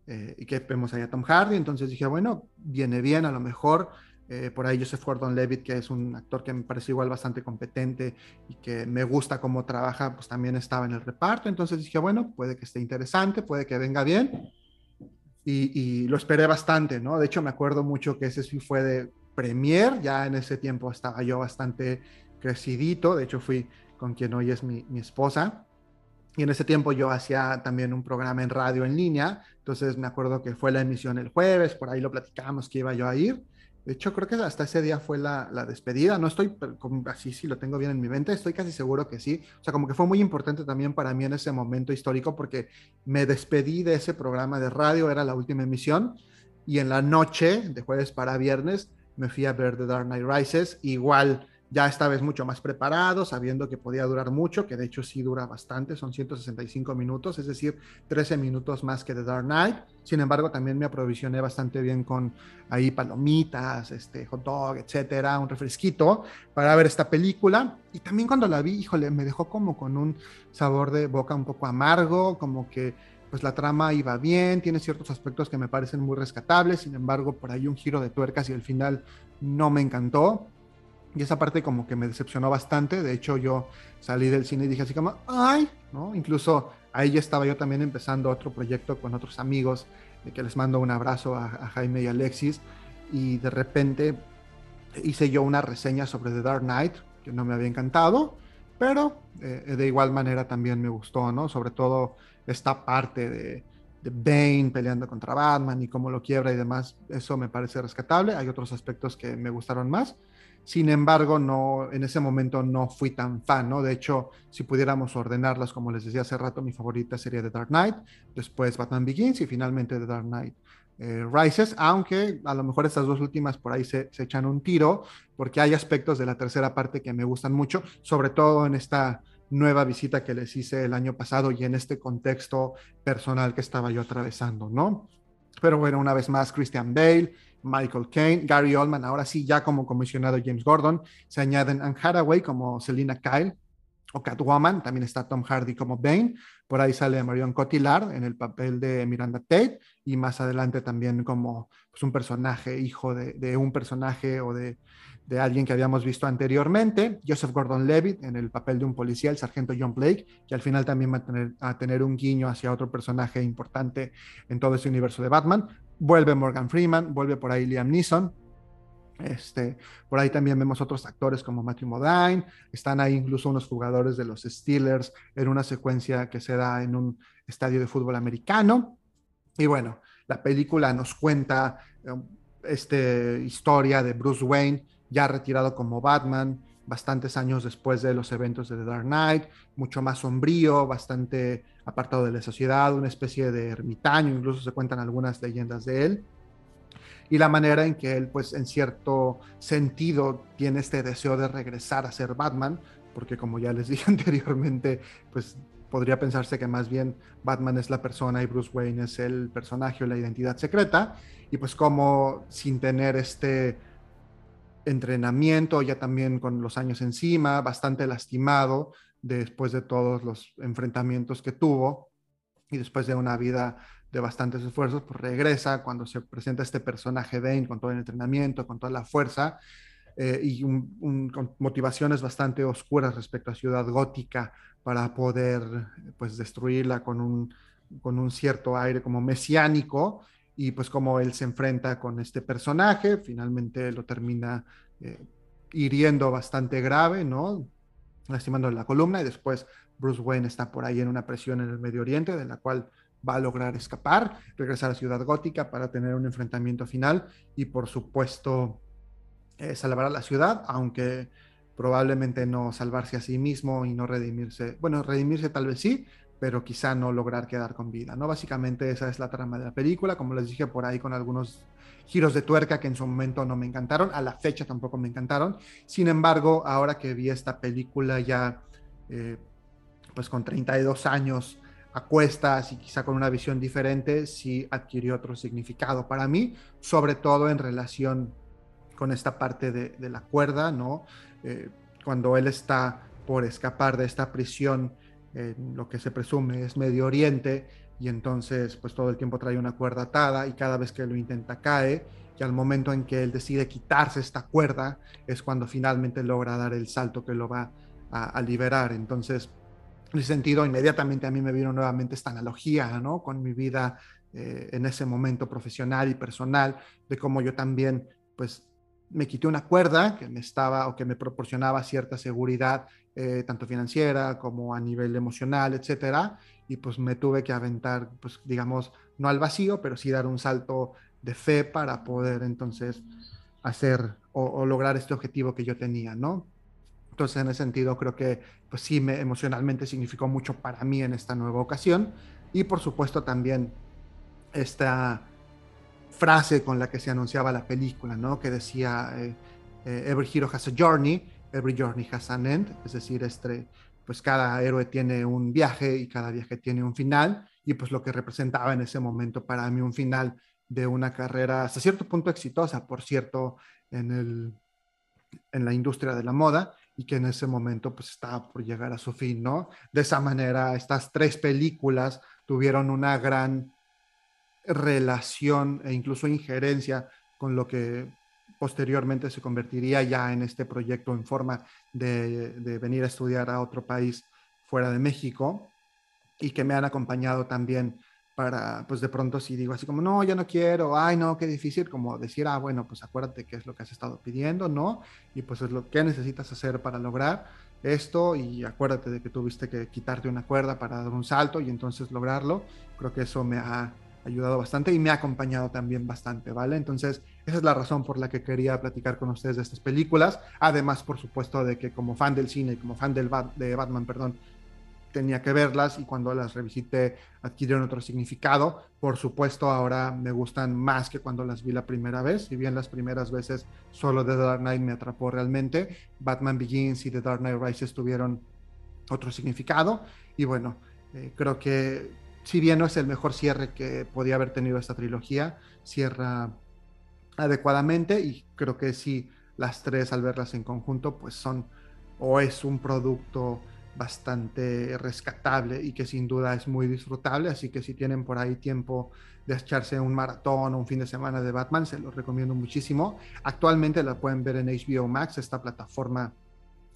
Speaker 1: eh, y que vemos ahí a Tom Hardy, entonces dije, bueno, viene bien, a lo mejor eh, por ahí Joseph Gordon-Levitt, que es un actor que me parece igual bastante competente y que me gusta cómo trabaja, pues también estaba en el reparto, entonces dije, bueno, puede que esté interesante, puede que venga bien, y, lo esperé bastante, ¿no? De hecho, me acuerdo mucho que ese sí fue de premier, ya en ese tiempo estaba yo bastante crecidito, de hecho fui con quien hoy es mi, mi esposa, y en ese tiempo yo hacía también un programa en radio en línea, entonces me acuerdo que fue la emisión el jueves, por ahí lo platicábamos que iba yo a ir. De hecho, creo que hasta ese día fue la, despedida. No estoy así, si lo tengo bien en mi mente, estoy casi seguro que sí. O sea, como que fue muy importante también para mí en ese momento histórico porque me despedí de ese programa de radio, era la última emisión, y en la noche, de jueves para viernes, me fui a ver The Dark Knight Rises. Igual ya esta vez mucho más preparado, sabiendo que podía durar mucho, que de hecho sí dura bastante, son 165 minutos, es decir, 13 minutos más que The Dark Knight. Sin embargo, también me aprovisioné bastante bien con ahí palomitas, este, hot dog, etcétera, un refresquito para ver esta película. Y también cuando la vi, híjole, me dejó como con un sabor de boca un poco amargo, como que pues la trama iba bien, tiene ciertos aspectos que me parecen muy rescatables, sin embargo, por ahí un giro de tuercas y el final no me encantó. Y esa parte como que me decepcionó bastante. De hecho, yo salí del cine y dije así como, ay, ¿no? Incluso ahí ya estaba yo también empezando otro proyecto con otros amigos, de que les mando un abrazo a, Jaime y Alexis. Y de repente hice yo una reseña sobre The Dark Knight, que no me había encantado, pero eh, de igual manera también me gustó, ¿no? Sobre todo esta parte de, de Bane peleando contra Batman y cómo lo quiebra y demás, eso me parece rescatable. Hay otros aspectos que me gustaron más. Sin embargo, no, en ese momento no fui tan fan, ¿no? De hecho, si pudiéramos ordenarlas, como les decía hace rato, mi favorita sería The Dark Knight, después Batman Begins y finalmente The Dark Knight eh, Rises, aunque a lo mejor estas dos últimas por ahí se, se, echan un tiro, porque hay aspectos de la tercera parte que me gustan mucho, sobre todo en esta nueva visita que les hice el año pasado y en este contexto personal que estaba yo atravesando, ¿no? Pero bueno, una vez más, Christian Bale, Michael Caine, Gary Oldman, ahora sí ya como comisionado James Gordon, se añaden Anne Hathaway como Selina Kyle o Catwoman, también está Tom Hardy como Bane, por ahí sale Marion Cotillard en el papel de Miranda Tate y más adelante también como pues, un personaje, hijo de un personaje o de de alguien que habíamos visto anteriormente, Joseph Gordon-Levitt en el papel de un policía, el sargento John Blake, que al final también va a tener, a tener un guiño hacia otro personaje importante en todo ese universo de Batman. Vuelve Morgan Freeman, vuelve por ahí Liam Neeson. Este, por ahí también vemos otros actores como Matthew Modine, están ahí incluso unos jugadores de los Steelers en una secuencia que se da en un estadio de fútbol americano. Y bueno, la película nos cuenta esta historia de Bruce Wayne ya retirado como Batman, bastantes años después de los eventos de The Dark Knight, mucho más sombrío, bastante apartado de la sociedad, una especie de ermitaño, incluso se cuentan algunas leyendas de él. Y la manera en que él, pues en cierto sentido, tiene este deseo de regresar a ser Batman, porque como ya les dije anteriormente, pues podría pensarse que más bien Batman es la persona y Bruce Wayne es el personaje o la identidad secreta, y pues como sin tener este entrenamiento, ya también con los años encima, bastante lastimado después de todos los enfrentamientos que tuvo y después de una vida de bastantes esfuerzos, pues regresa cuando se presenta este personaje Bane con todo el entrenamiento, con toda la fuerza eh, y con motivaciones bastante oscuras respecto a Ciudad Gótica para poder pues destruirla con un, con un cierto aire como mesiánico y pues como él se enfrenta con este personaje, finalmente lo termina eh, hiriendo bastante grave, ¿no? Lastimando la columna y después Bruce Wayne está por ahí en una presión en el Medio Oriente de la cual va a lograr escapar, regresar a Ciudad Gótica para tener un enfrentamiento final y por supuesto eh, salvar a la ciudad, aunque probablemente no salvarse a sí mismo y no redimirse, bueno, redimirse tal vez sí, pero quizá no lograr quedar con vida, ¿no? Básicamente esa es la trama de la película, como les dije por ahí con algunos giros de tuerca que en su momento no me encantaron, a la fecha tampoco me encantaron. Sin embargo, ahora que vi esta película ya, eh, pues con 32 años a cuestas y quizá con una visión diferente, sí adquirió otro significado para mí, sobre todo en relación con esta parte de, la cuerda, ¿no? Eh, cuando él está por escapar de esta prisión en lo que se presume es Medio Oriente, y entonces pues todo el tiempo trae una cuerda atada y cada vez que lo intenta cae, y al momento en que él decide quitarse esta cuerda es cuando finalmente logra dar el salto que lo va a, liberar. Entonces, en ese sentido, inmediatamente a mí me vino nuevamente esta analogía, ¿no? Con mi vida eh, en ese momento profesional y personal, de cómo yo también pues me quité una cuerda que me estaba o que me proporcionaba cierta seguridad, eh, tanto financiera como a nivel emocional, etcétera, y pues me tuve que aventar, pues digamos, no al vacío, pero sí dar un salto de fe para poder entonces hacer o, lograr este objetivo que yo tenía, ¿no? Entonces, en ese sentido, creo que pues sí, me, emocionalmente significó mucho para mí en esta nueva ocasión y por supuesto también esta frase con la que se anunciaba la película, ¿no? Que decía, eh, eh, Every hero has a journey, every journey has an end, es decir, este, pues cada héroe tiene un viaje y cada viaje tiene un final, y pues lo que representaba en ese momento para mí un final de una carrera hasta cierto punto exitosa, por cierto, en, el, en la industria de la moda, y que en ese momento pues estaba por llegar a su fin, ¿no? De esa manera, estas tres películas tuvieron una gran relación e incluso injerencia con lo que posteriormente se convertiría ya en este proyecto en forma de, venir a estudiar a otro país fuera de México y que me han acompañado también para, pues de pronto si digo así como, no, yo no quiero, ay, no, qué difícil, como decir, ah, bueno, pues acuérdate qué es lo que has estado pidiendo, ¿no? Y pues es lo que necesitas hacer para lograr esto y acuérdate de que tuviste que quitarte una cuerda para dar un salto y entonces lograrlo. Creo que eso me ha ayudado bastante y me ha acompañado también bastante, ¿vale? Entonces, esa es la razón por la que quería platicar con ustedes de estas películas. Además, por supuesto, de que como fan del cine y como fan del de Batman, perdón, tenía que verlas y cuando las revisité adquirieron otro significado. Por supuesto, ahora me gustan más que cuando las vi la primera vez. Si bien las primeras veces solo The Dark Knight me atrapó realmente, Batman Begins y The Dark Knight Rises tuvieron otro significado. Y bueno, eh, creo que si bien no es el mejor cierre que podía haber tenido esta trilogía, cierra adecuadamente y creo que sí, las tres al verlas en conjunto, pues son o es un producto bastante rescatable y que sin duda es muy disfrutable, así que si tienen por ahí tiempo de echarse un maratón o un fin de semana de Batman, se los recomiendo muchísimo. Actualmente la pueden ver en HBO Max, esta plataforma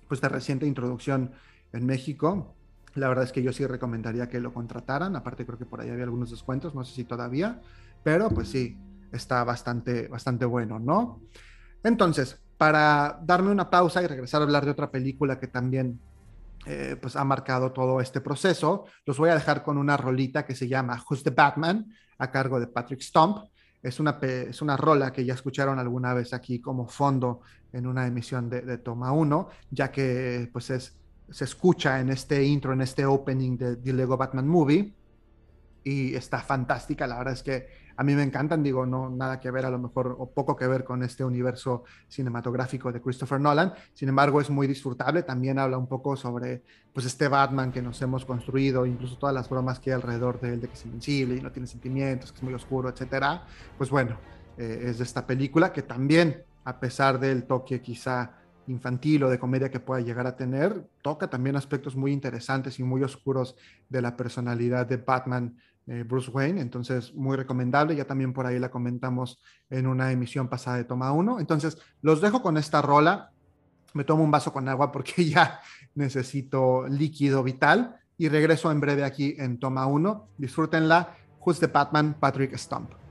Speaker 1: pues de reciente introducción en México. La verdad es que yo sí recomendaría que lo contrataran. Aparte creo que por ahí había algunos descuentos, no sé si todavía, pero pues sí, está bastante, bastante bueno, ¿no? Entonces, para darme una pausa y regresar a hablar de otra película que también eh, pues ha marcado todo este proceso, los voy a dejar con una rolita que se llama Who's the Batman, a cargo de Patrick Stump. Es una, es una rola que ya escucharon alguna vez aquí como fondo en una emisión de, de Toma 1, ya que pues es, se escucha en este intro, en este opening de The Lego Batman Movie y está fantástica. La verdad es que a mí me encantan, digo, no nada que ver a lo mejor o poco que ver con este universo cinematográfico de Christopher Nolan. Sin embargo, es muy disfrutable. También habla un poco sobre pues este Batman que nos hemos construido, incluso todas las bromas que hay alrededor de él, de que es invencible y no tiene sentimientos, que es muy oscuro, etcétera. Pues bueno, eh, es de esta película que también, a pesar del toque quizá infantil o de comedia que pueda llegar a tener, toca también aspectos muy interesantes y muy oscuros de la personalidad de Batman eh, Bruce Wayne, entonces muy recomendable, ya también por ahí la comentamos en una emisión pasada de Toma 1, entonces los dejo con esta rola, me tomo un vaso con agua porque ya necesito líquido vital y regreso en breve aquí en Toma 1, disfrútenla, Who's the Batman, Patrick Stump.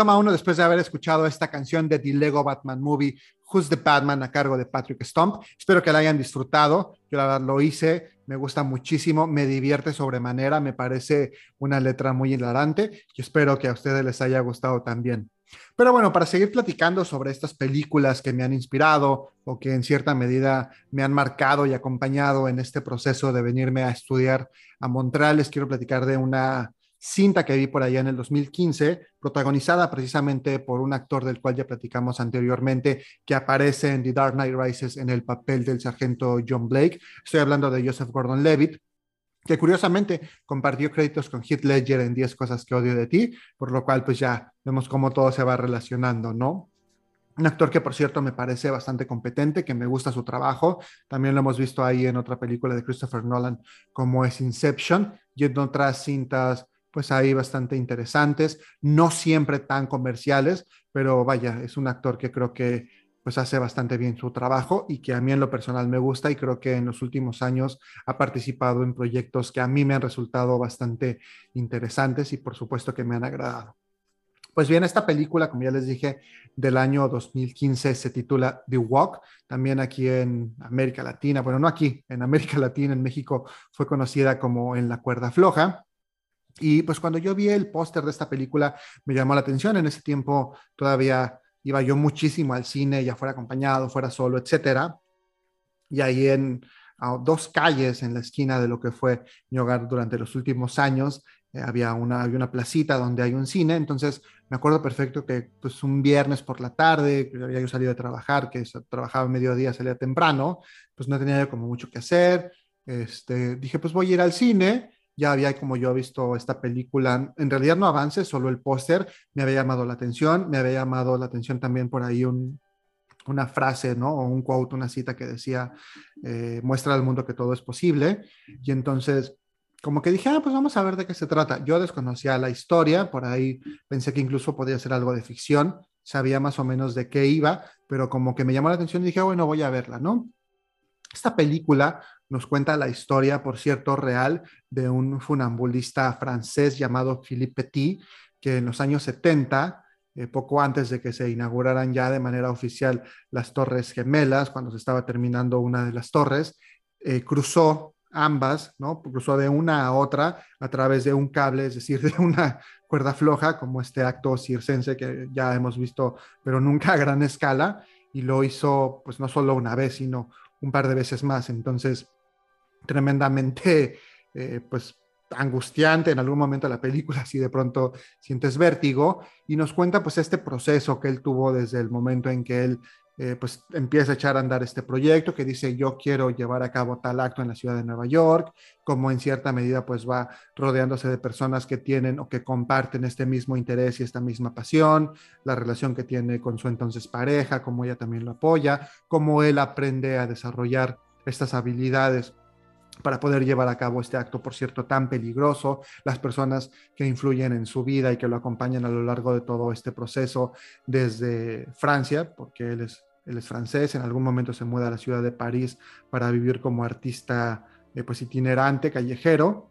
Speaker 1: Toma uno después de haber escuchado esta canción de The Lego Batman Movie, Who's the Batman, a cargo de Patrick Stump. Espero que la hayan disfrutado. Yo la verdad lo hice, me gusta muchísimo, me divierte sobremanera, me parece una letra muy hilarante y espero que a ustedes les haya gustado también. Pero bueno, para seguir platicando sobre estas películas que me han inspirado o que en cierta medida me han marcado y acompañado en este proceso de venirme a estudiar a Montreal, les quiero platicar de una cinta que vi por allá en el 2015, protagonizada precisamente por un actor del cual ya platicamos anteriormente, que aparece en The Dark Knight Rises en el papel del sargento John Blake. Estoy hablando de Joseph Gordon-Levitt, que curiosamente compartió créditos con Heath Ledger en 10 cosas que odio de ti, por lo cual pues ya vemos cómo todo se va relacionando, ¿no? Un actor que, por cierto, me parece bastante competente, que me gusta su trabajo. También lo hemos visto ahí en otra película de Christopher Nolan, como es Inception, y en otras cintas, pues ahí bastante interesantes, no siempre tan comerciales, pero vaya, es un actor que creo que pues hace bastante bien su trabajo y que a mí en lo personal me gusta y creo que en los últimos años ha participado en proyectos que a mí me han resultado bastante interesantes y por supuesto que me han agradado. Pues bien, esta película, como ya les dije, del año 2015 se titula The Walk, también aquí en América Latina, bueno, no aquí, en América Latina, en México, fue conocida como En la cuerda floja. Y pues cuando yo vi el póster de esta película, me llamó la atención. En ese tiempo todavía iba yo muchísimo al cine, ya fuera acompañado, fuera solo, etcétera. Y ahí en dos calles en la esquina de lo que fue mi hogar durante los últimos años, eh, había, una, había una placita donde hay un cine, entonces me acuerdo perfecto que pues un viernes por la tarde, que había yo salido de trabajar, que trabajaba mediodía, salía temprano, pues no tenía como mucho que hacer, este, dije pues voy a ir al cine, ya había como yo visto esta película, en realidad no avance, solo el póster me había llamado la atención, me había llamado la atención también por ahí un, una frase, ¿no? O un quote, una cita que decía, eh, muestra al mundo que todo es posible. Y entonces como que dije, ah, pues vamos a ver de qué se trata. Yo desconocía la historia, por ahí pensé que incluso podía ser algo de ficción, sabía más o menos de qué iba, pero como que me llamó la atención y dije, bueno, voy a verla, ¿no? Esta película nos cuenta la historia, por cierto, real de un funambulista francés llamado Philippe Petit, que en los años 70, eh, poco antes de que se inauguraran ya de manera oficial las Torres Gemelas, cuando se estaba terminando una de las torres, eh, cruzó ambas, ¿no? Cruzó de una a otra a través de un cable, es decir, de una cuerda floja, como este acto circense que ya hemos visto, pero nunca a gran escala, y lo hizo pues no solo una vez, sino un par de veces más. Entonces, tremendamente, eh, pues angustiante en algún momento de la película, si de pronto sientes vértigo, y nos cuenta pues este proceso que él tuvo desde el momento en que él eh, pues empieza a echar a andar este proyecto que dice yo quiero llevar a cabo tal acto en la ciudad de Nueva York, como en cierta medida pues va rodeándose de personas que tienen o que comparten este mismo interés y esta misma pasión, la relación que tiene con su entonces pareja, cómo ella también lo apoya, cómo él aprende a desarrollar estas habilidades para poder llevar a cabo este acto, por cierto, tan peligroso, las personas que influyen en su vida y que lo acompañan a lo largo de todo este proceso desde Francia, porque él es francés, en algún momento se muda a la ciudad de París para vivir como artista eh, pues itinerante, callejero,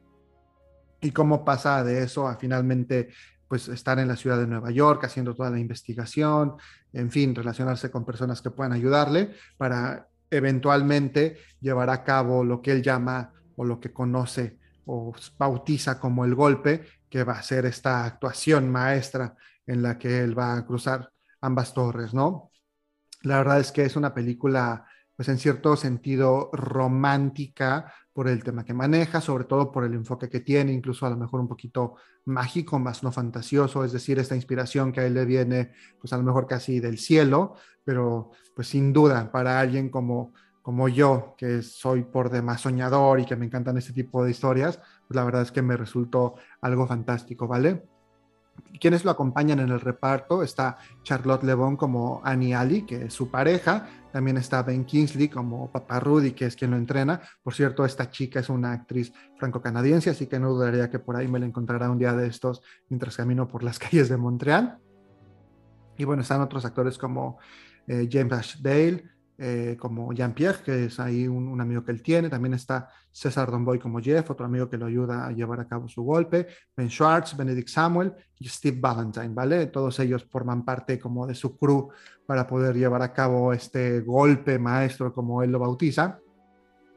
Speaker 1: y cómo pasa de eso a finalmente pues estar en la ciudad de Nueva York haciendo toda la investigación, en fin, relacionarse con personas que puedan ayudarle para eventualmente llevar a cabo lo que él llama o lo que conoce o bautiza como el golpe, que va a ser esta actuación maestra en la que él va a cruzar ambas torres, ¿no? La verdad es que es una película, pues en cierto sentido, romántica por el tema que maneja, sobre todo por el enfoque que tiene, incluso a lo mejor un poquito mágico, más no fantasioso, es decir, esta inspiración que a él le viene, pues a lo mejor casi del cielo, pero pues sin duda para alguien como como yo, que soy por demás soñador y que me encantan este tipo de historias, pues la verdad es que me resultó algo fantástico, ¿vale? Quienes lo acompañan en el reparto está Charlotte Lebon como Annie Ali, que es su pareja. También está Ben Kingsley como Papa Rudy, que es quien lo entrena. Por cierto, esta chica es una actriz franco-canadiense, así que no dudaría que por ahí me la encontrará un día de estos mientras camino por las calles de Montreal. Y bueno, están otros actores como eh, James Ashdale, eh, como Jean-Pierre, que es ahí un, amigo que él tiene. También está César Donboy como Jeff, otro amigo que lo ayuda a llevar a cabo su golpe. Ben Schwartz, Benedict Samuel y Steve Valentine, ¿vale? Todos ellos forman parte como de su crew para poder llevar a cabo este golpe maestro, como él lo bautiza,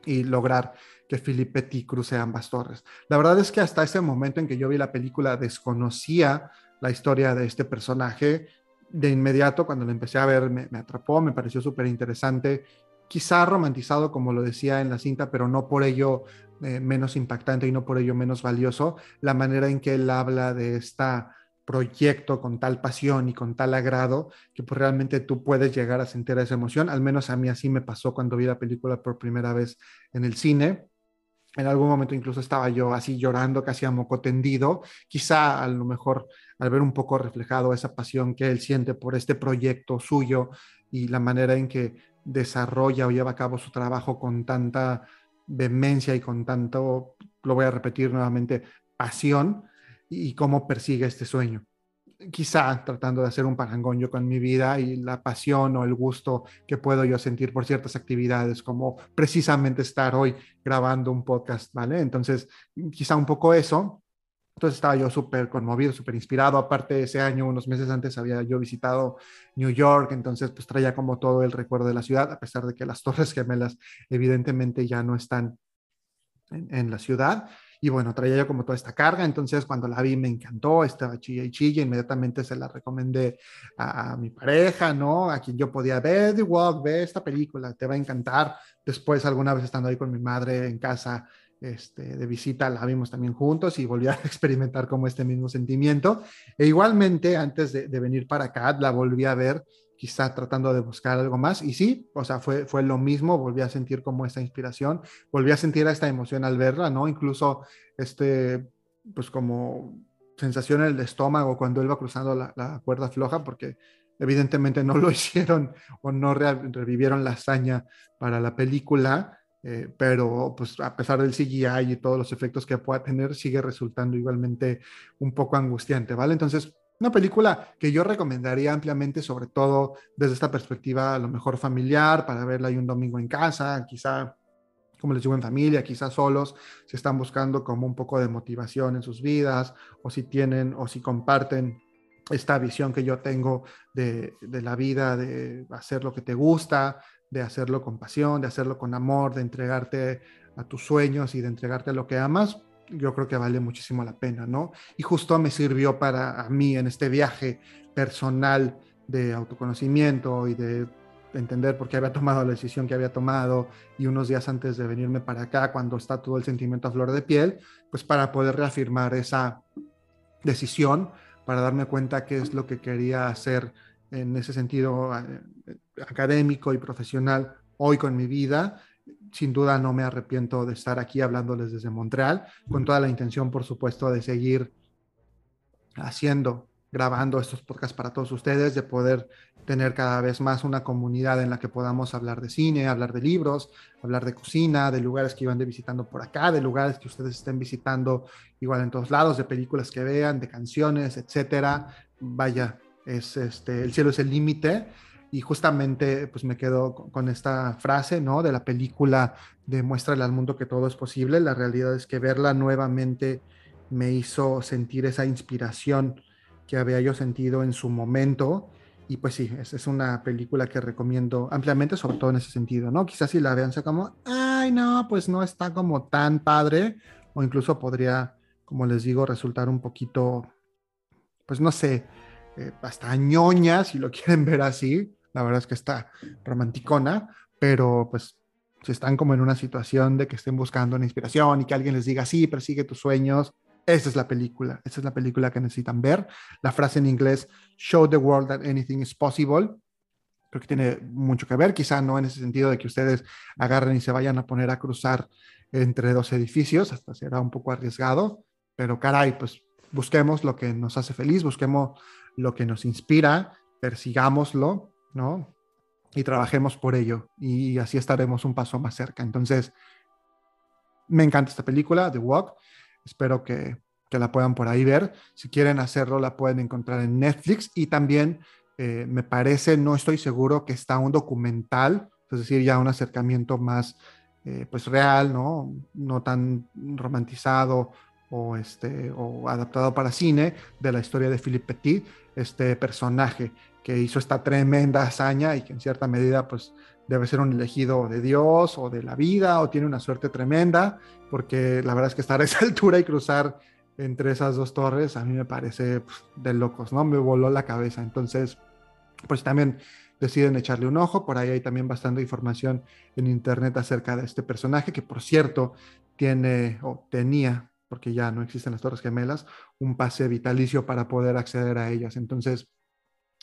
Speaker 1: y lograr que Philippe Petit cruce ambas torres. La verdad es que hasta ese momento en que yo vi la película desconocía la historia de este personaje, de inmediato cuando lo empecé a ver me, atrapó, me pareció súper interesante, quizá romantizado como lo decía en la cinta, pero no por ello eh, menos impactante y no por ello menos valioso, la manera en que él habla de este proyecto con tal pasión y con tal agrado que pues realmente tú puedes llegar a sentir esa emoción, al menos a mí así me pasó cuando vi la película por primera vez en el cine. En algún momento incluso estaba yo así llorando, casi a moco tendido, quizá a lo mejor al ver un poco reflejado esa pasión que él siente por este proyecto suyo y la manera en que desarrolla o lleva a cabo su trabajo con tanta vehemencia y con tanto, lo voy a repetir nuevamente, pasión y cómo persigue este sueño quizá tratando de hacer un parangón yo con mi vida y la pasión o el gusto que puedo yo sentir por ciertas actividades, como precisamente estar hoy grabando un podcast, ¿vale? Entonces, quizá un poco eso. Entonces estaba yo súper conmovido, súper inspirado. Aparte, ese año, unos meses antes, había yo visitado New York, entonces pues traía como todo el recuerdo de la ciudad, a pesar de que las Torres Gemelas evidentemente ya no están en, la ciudad. Y bueno, traía yo como toda esta carga, entonces cuando la vi me encantó, estaba chilla y chilla, inmediatamente se la recomendé a, mi pareja, ¿no? A quien yo podía ver, The Walk, ve esta película, te va a encantar. Después, alguna vez estando ahí con mi madre en casa, este, de visita, la vimos también juntos y volví a experimentar como este mismo sentimiento. E igualmente, antes de, de venir para acá, la volví a ver quizá tratando de buscar algo más. Y sí, o sea, fue, fue lo mismo, volví a sentir como esta inspiración, volví a sentir esta emoción al verla, ¿no? Incluso este, pues como sensación en el estómago cuando él va cruzando la, cuerda floja, porque evidentemente no lo hicieron o no revivieron la hazaña para la película, eh, pero pues a pesar del CGI y todos los efectos que pueda tener, sigue resultando igualmente un poco angustiante, ¿vale? Entonces, una película que yo recomendaría ampliamente, sobre todo desde esta perspectiva a lo mejor familiar, para verla ahí un domingo en casa, quizá, como les digo, en familia, quizá solos, si están buscando como un poco de motivación en sus vidas, o si tienen o si comparten esta visión que yo tengo de la vida, de hacer lo que te gusta, de hacerlo con pasión, de hacerlo con amor, de entregarte a tus sueños y de entregarte a lo que amas, yo creo que vale muchísimo la pena, ¿no? Y justo me sirvió para mí en este viaje personal de autoconocimiento y de entender por qué había tomado la decisión que había tomado y unos días antes de venirme para acá, cuando está todo el sentimiento a flor de piel, pues para poder reafirmar esa decisión, para darme cuenta qué es lo que quería hacer en ese sentido eh, académico y profesional hoy con mi vida sin duda no me arrepiento de estar aquí hablándoles desde Montreal, con toda la intención, por supuesto, de seguir haciendo, grabando estos podcasts para todos ustedes, de poder tener cada vez más una comunidad en la que podamos hablar de cine, hablar de libros, hablar de cocina, de lugares que iban de visitando por acá, de lugares que ustedes estén visitando igual en todos lados, de películas que vean, de canciones, etcétera. Vaya, es este, el cielo es el límite y justamente pues me quedo con esta frase, ¿no? De la película de Muéstrale al mundo que todo es posible. La realidad es que verla nuevamente me hizo sentir esa inspiración que había yo sentido en su momento. Y pues sí, es, es una película que recomiendo ampliamente, sobre todo en ese sentido, ¿no? Quizás si la vean, sea como, ay, no, pues no está como tan padre, o incluso podría, como les digo, resultar un poquito, pues no sé, eh, hasta ñoña, si lo quieren ver así, la verdad es que está romanticona, pero pues si están como en una situación de que estén buscando una inspiración y que alguien les diga, sí, persigue tus sueños, esa es la película, esa es la película que necesitan ver. La frase en inglés, show the world that anything is possible, creo que tiene mucho que ver, quizá no en ese sentido de que ustedes agarren y se vayan a poner a cruzar entre dos edificios, hasta será un poco arriesgado, pero caray, pues busquemos lo que nos hace feliz, busquemos lo que nos inspira, persigámoslo ¿no? Y trabajemos por ello y así estaremos un paso más cerca. Entonces, me encanta esta película, The Walk. Espero que, que la puedan por ahí ver. Si quieren hacerlo, la pueden encontrar en Netflix y también eh, me parece, no estoy seguro, que está un documental, es decir, ya un acercamiento más eh, pues real, ¿no? No tan romantizado o, este, o adaptado para cine de la historia de Philippe Petit, este personaje que hizo esta tremenda hazaña y que en cierta medida pues debe ser un elegido de Dios o de la vida o tiene una suerte tremenda, porque la verdad es que estar a esa altura y cruzar entre esas dos torres a mí me parece pues, de locos, ¿no? Me voló la cabeza. Entonces, pues también deciden echarle un ojo, por ahí hay también bastante información en internet acerca de este personaje, que por cierto tiene o tenía, porque ya no existen las Torres Gemelas, un pase vitalicio para poder acceder a ellas. Entonces,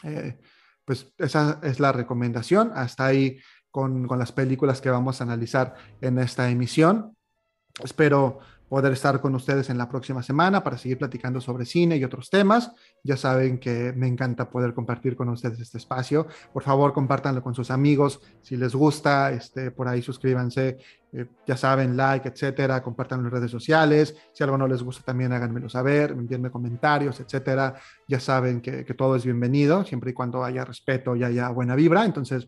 Speaker 1: eh, pues esa es la recomendación. Hasta ahí con, las películas que vamos a analizar en esta emisión. espero poder estar con ustedes en la próxima semana para seguir platicando sobre cine y otros temas. Ya saben que me encanta poder compartir con ustedes este espacio. Por favor, compártanlo con sus amigos. Si les gusta, este, por ahí suscríbanse. Eh, ya saben, like, etcétera. Compartan en redes sociales. Si algo no les gusta, también háganmelo saber. Envíenme comentarios, etcétera. Ya saben que, que todo es bienvenido, siempre y cuando haya respeto y haya buena vibra. Entonces,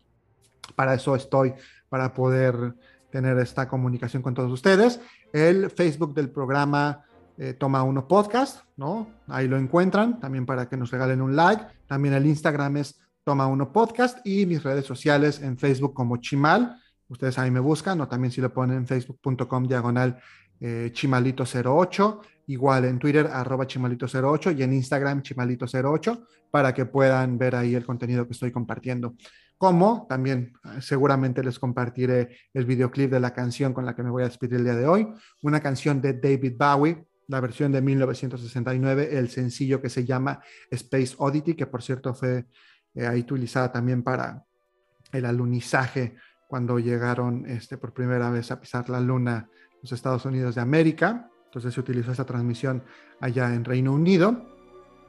Speaker 1: para eso estoy, para poder tener esta comunicación con todos ustedes. El Facebook del programa eh, Toma Uno Podcast, ¿no? Ahí lo encuentran, también para que nos regalen un like. También el Instagram es Toma Uno Podcast y mis redes sociales en Facebook como Chimal. Ustedes ahí me buscan o también si lo ponen en facebook.com diagonal eh, chimalito08, igual en Twitter arroba chimalito08 y en Instagram chimalito08 para que puedan ver ahí el contenido que estoy compartiendo. Como también eh, seguramente les compartiré el videoclip de la canción con la que me voy a despedir el día de hoy, una canción de David Bowie, la versión de 1969, el sencillo que se llama Space Oddity, que por cierto fue eh, ahí utilizada también para el alunizaje cuando llegaron este, por primera vez a pisar la luna los Estados Unidos de América. Entonces se utilizó esa transmisión allá en Reino Unido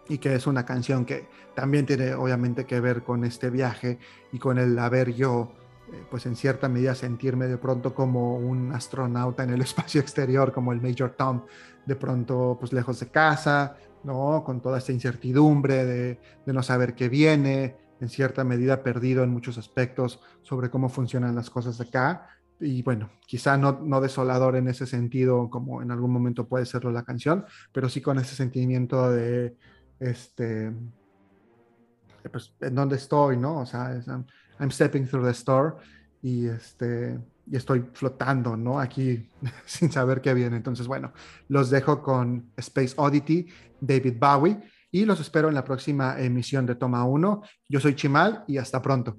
Speaker 1: y que es una canción que también tiene obviamente que ver con este viaje y con el haber yo, eh, pues en cierta medida sentirme de pronto como un astronauta en el espacio exterior, como el Major Tom, de pronto pues lejos de casa, ¿no? Con toda esta incertidumbre de, de no saber qué viene, en cierta medida perdido en muchos aspectos sobre cómo funcionan las cosas acá. Y bueno, quizá no, no desolador en ese sentido, como en algún momento puede serlo la canción, pero sí con ese sentimiento de, este, pues, en dónde estoy, ¿no? O sea, I'm, stepping through the store y, este, y estoy flotando, ¿no? Aquí sin saber qué viene. Entonces, bueno, los dejo con Space Oddity, David Bowie, y los espero en la próxima emisión de Toma 1. Yo soy Chimal y hasta pronto.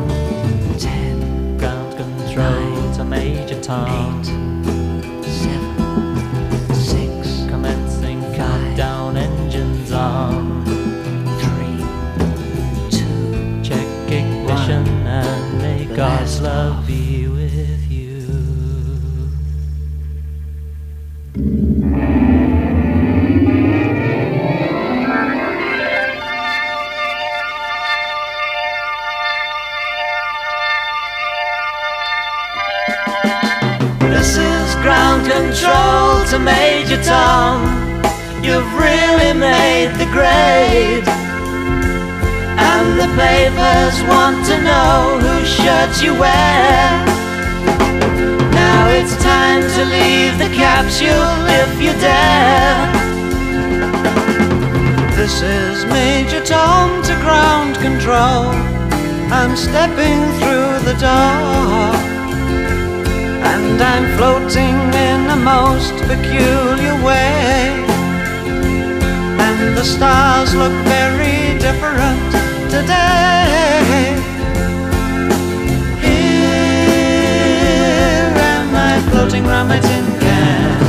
Speaker 1: To know whose shirts you wear. Now it's time to leave the capsule if you dare. This is Major Tom to ground control. I'm stepping through the door. And I'm floating in a most peculiar way. And the stars look very different today. Floating round my tin can,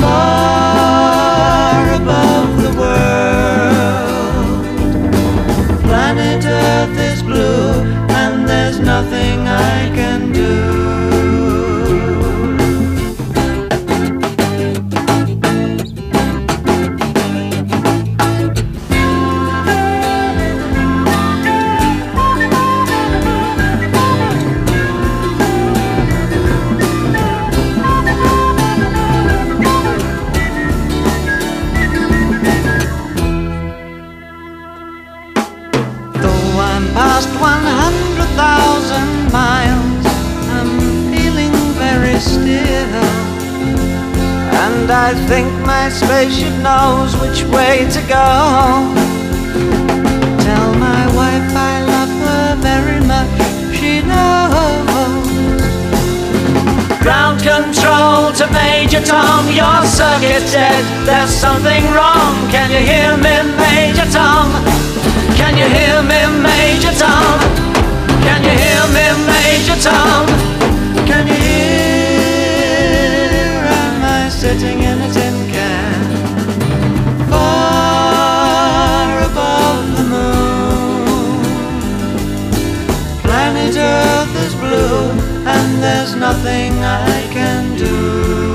Speaker 1: far above the world. Planet Earth is blue, and there's nothing I can knows which way to go. Tell my wife I love her very much, she knows.
Speaker 2: Ground control to Major Tom, your circuit's dead. There's something wrong, can you hear me, Major Tom? Can you hear me, Major Tom? Can you hear me, Major Tom? Can you hear? Am I sitting in a tent? And there's nothing I can do.